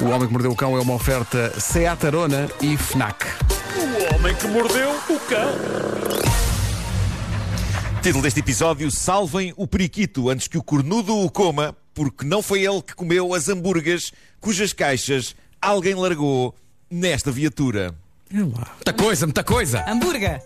O Homem que Mordeu o Cão é uma oferta Seat Arona e FNAC. O homem que mordeu o cão. Título deste episódio: Salvem o periquito antes que o cornudo o coma, porque não foi ele que comeu as hambúrgueras cujas caixas alguém largou nesta viatura. É lá. Muita coisa, muita coisa. Hambúrguer.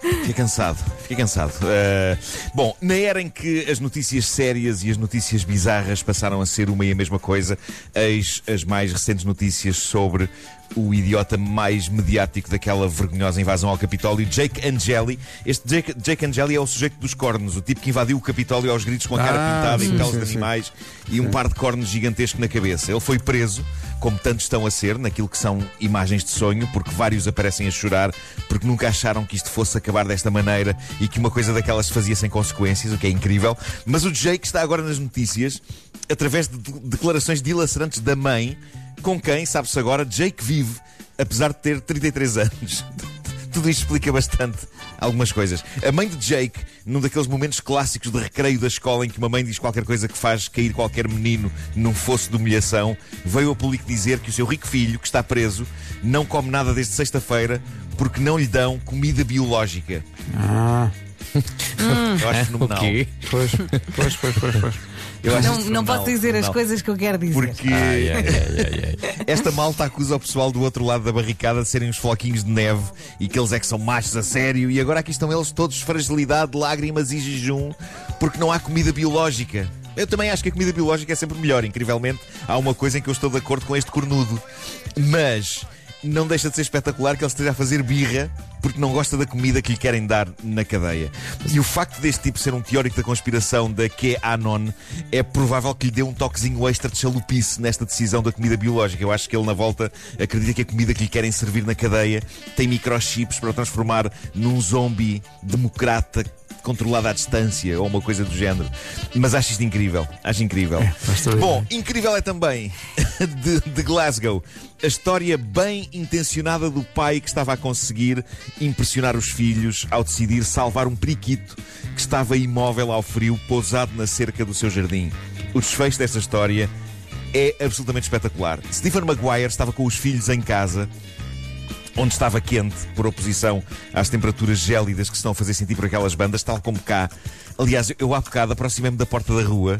Fiquei cansado, fiquei cansado. Uh, bom, na era em que as notícias sérias e as notícias bizarras passaram a ser uma e a mesma coisa, eis as mais recentes notícias sobre o idiota mais mediático daquela vergonhosa invasão ao Capitólio, Jake Angeli. Este Jake, Jake Angeli é o sujeito dos cornos, o tipo que invadiu o Capitólio aos gritos com a cara Ah, pintada sim, em peles de sim. animais e um par de cornos gigantesco na cabeça. Ele foi preso, como tantos estão a ser, naquilo que são imagens de sonho, porque vários aparecem a chorar, porque nunca acharam que isto fosse acabar desta maneira e que uma coisa daquelas se fazia sem consequências, o que é incrível. Mas o Jake está agora nas notícias, através de- declarações dilacerantes da mãe, com quem, sabe-se agora, Jake vive, apesar de ter 33 anos. Tudo isto explica bastante algumas coisas. A mãe de Jake, num daqueles momentos clássicos de recreio da escola em que uma mãe diz qualquer coisa que faz cair qualquer menino num fosso de humilhação, veio a público dizer que o seu rico filho, que está preso, não come nada desde sexta-feira porque não lhe dão comida biológica. Ah, Eu acho fenomenal. pois, pois, pois, pois, pois. Eu acho Não, isto não fenomenal, posso dizer as fenomenal. coisas que eu quero dizer. Porque esta malta acusa o pessoal do outro lado da barricada de serem os floquinhos de neve e que eles é que são machos a sério e agora aqui estão eles todos fragilidade, lágrimas e jejum porque não há comida biológica. Eu também acho que a comida biológica é sempre melhor. Incrivelmente, há uma coisa em que eu estou de acordo com este cornudo. Mas não deixa de ser espetacular que ele esteja a fazer birra porque não gosta da comida que lhe querem dar na cadeia. E o facto deste tipo ser um teórico da conspiração da QAnon é provável que lhe dê um toquezinho extra de chalupice nesta decisão da comida biológica. Eu acho que ele, na volta, acredita que a comida que lhe querem servir na cadeia tem microchips para o transformar num zombie democrata controlado à distância ou uma coisa do género. Mas acho isto incrível. Acho incrível. todo Bom, incrível é também de, de Glasgow a história bem intencionada do pai que estava a conseguir impressionar os filhos ao decidir salvar um periquito que estava imóvel ao frio, pousado na cerca do seu jardim. O desfecho desta história é absolutamente espetacular. Stephen Maguire estava com os filhos em casa onde estava quente, por oposição às temperaturas gélidas que se estão a fazer sentir por aquelas bandas, tal como cá. Aliás, eu há bocado aproximei-me da porta da rua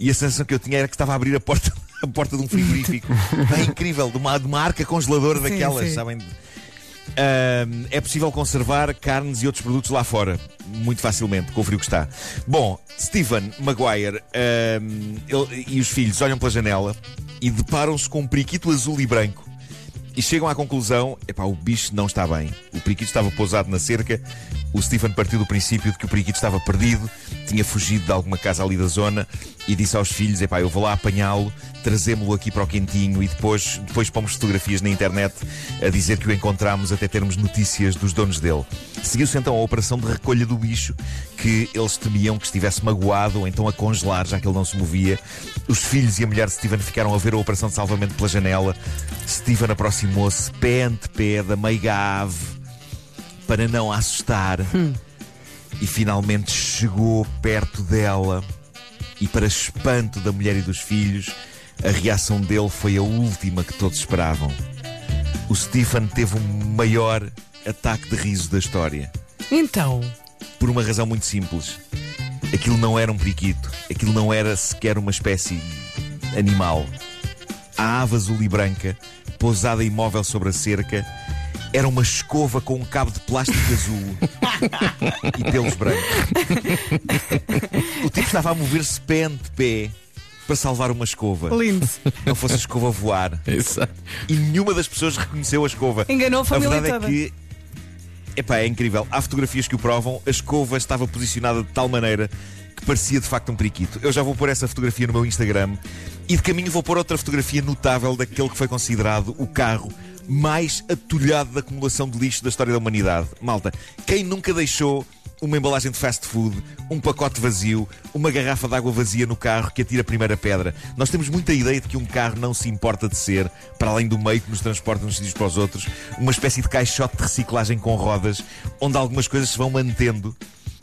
e a sensação que eu tinha era que estava a abrir a porta, a porta de um frigorífico. é incrível, de uma, de uma arca congeladora Sim, daquelas, sim. sabem? Ahm, é possível conservar carnes e outros produtos lá fora, muito facilmente, com o frio que está. Bom, Stephen Maguire ahm, ele- e os filhos olham pela janela e deparam-se com um periquito azul e branco. E chegam à conclusão: epá, o bicho não está bem. O periquito estava pousado na cerca. O Stephen partiu do princípio de que o periquito estava perdido, tinha fugido de alguma casa ali da zona e disse aos filhos: epá, eu vou lá apanhá-lo, trazemos-lo aqui para o quentinho e depois, depois pomos fotografias na internet a dizer que o encontramos até termos notícias dos donos dele. Seguiu-se então a operação de recolha do bicho, que eles temiam que estivesse magoado ou então a congelar, já que ele não se movia. Os filhos e a mulher de Stephen ficaram a ver a operação de salvamento pela janela. Stephen aproximou-se pé ante pé da meiga ave para não a assustar e finalmente chegou perto dela. E para espanto da mulher e dos filhos, a reação dele foi a última que todos esperavam. O Stephen teve o maior ataque de riso da história. Então, Por uma razão muito simples. Aquilo não era um periquito. Aquilo não era sequer uma espécie animal. A ave azul e branca, pousada imóvel sobre a cerca, era uma escova com um cabo de plástico azul e pelos brancos. O tipo estava a mover-se pé ante pé para salvar uma escova. lindo. Não fosse a escova voar. Exato. E nenhuma das pessoas reconheceu a escova. Enganou a família verdade toda. é que. Epá, é incrível. Há fotografias que o provam. A escova estava posicionada de tal maneira que parecia de facto um periquito. Eu já vou pôr essa fotografia no meu Instagram e de caminho vou pôr outra fotografia notável daquele que foi considerado o carro mais atulhado da acumulação de lixo da história da humanidade. Malta, quem nunca deixou uma embalagem de fast food, um pacote vazio, uma garrafa de água vazia no carro que atira a primeira pedra. Nós temos muita ideia de que um carro não se importa de ser, para além do meio que nos transporta de uns sítios para os outros, uma espécie de caixote de reciclagem com rodas, onde algumas coisas se vão mantendo.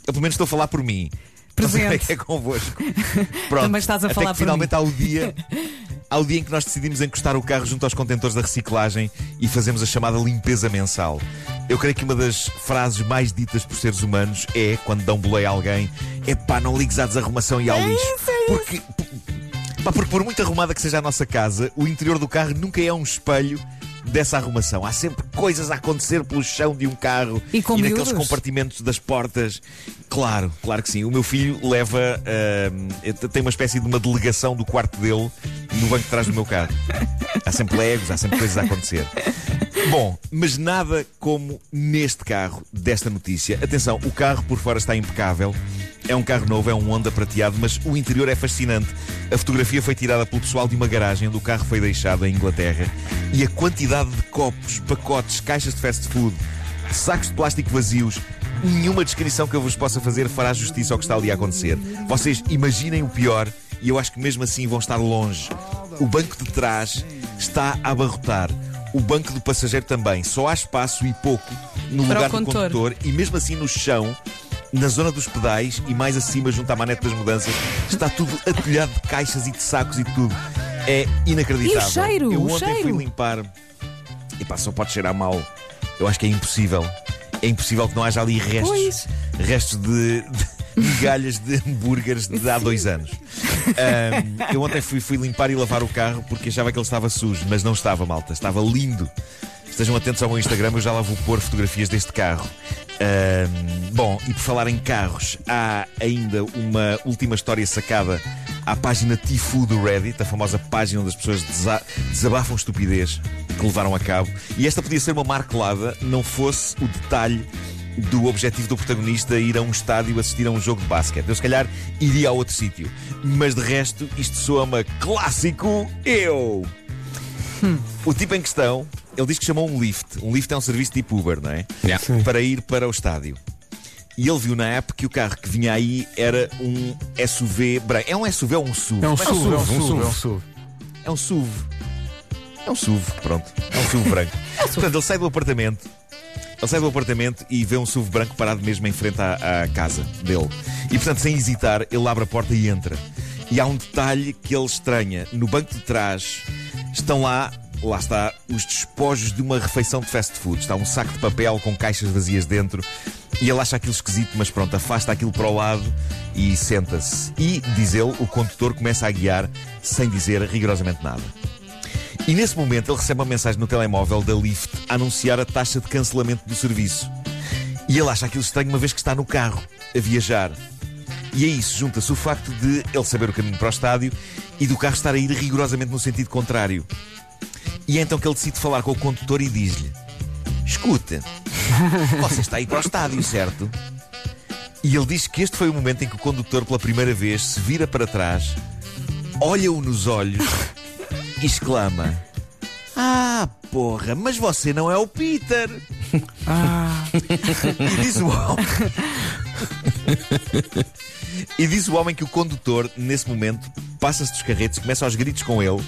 Eu pelo menos estou a falar por mim. Não sei como é Presente. que é convosco. Pronto, Também estás a até falar que por finalmente há o dia. Há ao dia em que nós decidimos encostar o carro junto aos contentores da reciclagem e fazemos a chamada limpeza mensal. Eu creio que uma das frases mais ditas por seres humanos é, quando dão boleia a alguém, é pá, não ligues à desarrumação e ao É lixo. é Porque, pá, porque por muito arrumada que seja a nossa casa, o interior do carro nunca é um espelho dessa arrumação. Há sempre coisas a acontecer pelo chão de um carro E com naqueles miúdos? compartimentos das portas. Claro, claro que sim. O meu filho leva. ah, tem uma espécie de uma delegação do quarto dele no banco de trás do meu carro. Há sempre legos, há sempre coisas a acontecer. Bom, mas nada como neste carro desta notícia. Atenção, o carro por fora está impecável. É um carro novo, é um Honda prateado, mas o interior é fascinante. A fotografia foi tirada pelo pessoal de uma garagem onde o carro foi deixado em Inglaterra e a quantidade de copos, pacotes, caixas de fast food, sacos de plástico vazios, nenhuma descrição que eu vos possa fazer fará justiça ao que está ali a acontecer. Vocês imaginem o pior e eu acho que mesmo assim vão estar longe. O banco de trás está a abarrotar. O banco do passageiro também. Só há espaço e pouco no Para lugar do condutor. condutor e mesmo assim no chão, na zona dos pedais e mais acima junto à manete das mudanças, está tudo atulhado de caixas e de sacos e tudo. É inacreditável. E o cheiro? Eu O ontem cheiro? fui limpar e pá, só pode cheirar mal. Eu acho que é impossível. É impossível que não haja ali restos, Pois. restos de, de migalhas de hambúrgueres de há dois anos. Ahm, eu ontem fui, fui limpar e lavar o carro porque achava que ele estava sujo, mas não estava, malta. Estava lindo. Estejam atentos ao meu Instagram, eu já lá vou pôr fotografias deste carro. Ahm, bom, e por falar em carros, há ainda uma última história sacada à página Tifu do Reddit, a famosa página onde as pessoas desa- desabafam estupidez que levaram a cabo. E esta podia ser uma marcolada, não fosse o detalhe do objetivo do protagonista ir a um estádio assistir a um jogo de basquete. Eu, se calhar, iria a outro sítio. Mas de resto, isto soa-me clássico eu. O tipo em questão, ele diz que chamou um lift. Um lift é um serviço tipo Uber, não é? Yeah. Para ir para o estádio. E ele viu na app que o carro que vinha aí era um SUV branco. É um SUV ou um SUV? É um Mas SUV, é um SUV, SUV, é um SUV. É um SUV. É um SUV, pronto. É um SUV branco. Portanto, ele sai do apartamento. Ele sai do apartamento e vê um SUV branco parado mesmo em frente à, à casa dele. E portanto, sem hesitar, ele abre a porta e entra. E há um detalhe que ele estranha. No banco de trás estão lá, lá está, os despojos de uma refeição de fast food. Está um saco de papel com caixas vazias dentro. E ele acha aquilo esquisito, mas pronto, afasta aquilo para o lado e senta-se. E, diz ele, o condutor começa a guiar sem dizer rigorosamente nada. E nesse momento ele recebe uma mensagem no telemóvel da Lyft a anunciar a taxa de cancelamento do serviço. E ele acha aquilo estranho uma vez que está no carro, a viajar. E a isso junta-se o facto de ele saber o caminho para o estádio e do carro estar a ir rigorosamente no sentido contrário. E é então que ele decide falar com o condutor e diz-lhe: Escuta, você está a ir para o estádio, certo? E ele diz que este foi o momento em que o condutor, pela primeira vez, se vira para trás, olha-o nos olhos e exclama: Ah, porra, mas você não é o Peter! E diz o homem. e diz o homem que o condutor, nesse momento, passa-se dos carretes, começa aos gritos com ele.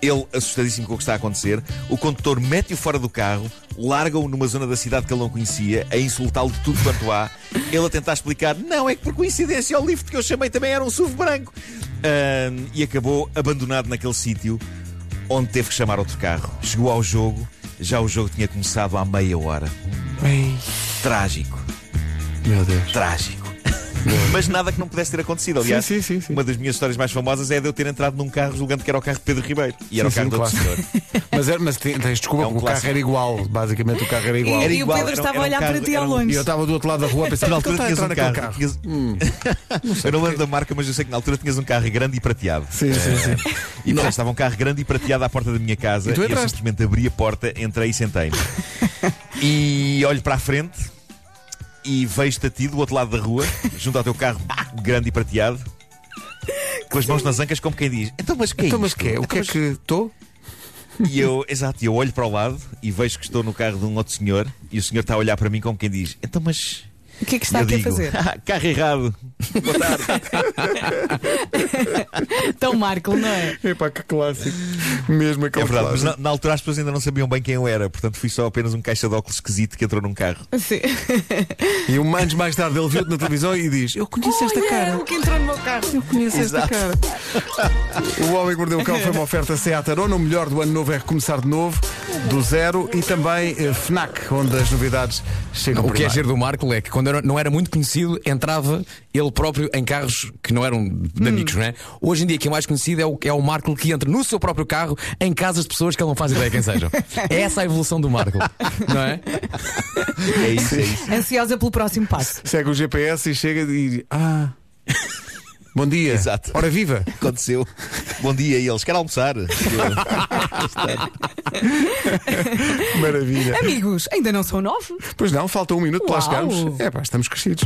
Ele, assustadíssimo com o que está a acontecer, o condutor mete-o fora do carro, larga-o numa zona da cidade que ele não conhecia, a insultá-lo de tudo quanto há. Ele a tentar explicar: não, é que por coincidência o lift que eu chamei também era um SUV branco. Ahm, e acabou abandonado naquele sítio onde teve que chamar outro carro. Chegou ao jogo, já o jogo tinha começado há meia hora. Trágico, meu Deus. trágico. Mas nada que não pudesse ter acontecido. Aliás, Sim, sim, sim, sim. uma das minhas histórias mais famosas é de eu ter entrado num carro julgando que era o carro de Pedro Ribeiro. E era Sim, o carro sim, do senhor. Mas, era, mas te- tens desculpa, É um porque o carro era igual. Basicamente, o carro era igual. Era E o igual, Pedro era um- estava a era um olhar para carro- ti era ao um- E longe. eu estava do outro lado da rua a pensar: Na "Por que altura tinhas um naquele carro. carro. tinhas- Eu não lembro da marca, mas eu sei que na altura tinhas um carro grande e prateado. Sim, sim, sim. E portanto, estava um carro grande e prateado à porta da minha casa E tu eu entraste? simplesmente abri a porta, entrei e sentei-me. e olho para a frente e vejo-te a ti do outro lado da rua, junto ao teu carro grande e prateado, com as mãos nas ancas, como quem diz: Então, mas que é Então, mas isto? que é? O que é Então, que estou? mas-" E eu, exato, eu olho para o lado e vejo que estou no carro de um outro senhor e o senhor está a olhar para mim como quem diz: Então, mas. O que é que está aqui digo, a fazer? "Ah, Carro errado. Boa tarde. Tão Marco, não é? Epá, que clássico. Mesmo É aquele verdade, mas clássico. na, na altura as pessoas ainda não sabiam bem quem eu era, portanto fui só apenas um caixa de óculos esquisito que entrou num carro. Sim. E um anos mais tarde ele viu-te na televisão e diz: Eu conheço esta Olha, cara. o que entrou no meu carro. Eu conheço esta Exato. cara. O Homem que Mordeu o Cão foi uma oferta Seat Arona. O melhor do ano novo é recomeçar de novo, do zero. E também eh, Fnac, onde as novidades chegam O que é primeiro. giro do Marco é que quando era- não era muito conhecido, entrava ele próprio em carros que não eram de amigos, não é? Hoje em dia, quem é mais conhecido é o, é o Marco que entra no seu próprio carro em casas de pessoas que ele não faz ideia quem sejam. É essa a evolução do Marco, não é? É isso, é isso. Ansiosa pelo próximo passo. Segue o GPS e chega e Ah. Bom dia. Exato. Ora viva. Aconteceu. Bom dia, e eles querem almoçar. Maravilha. Amigos, ainda não são nove? Pois não, falta um minuto para lá chegarmos. É pá, estamos crescidos.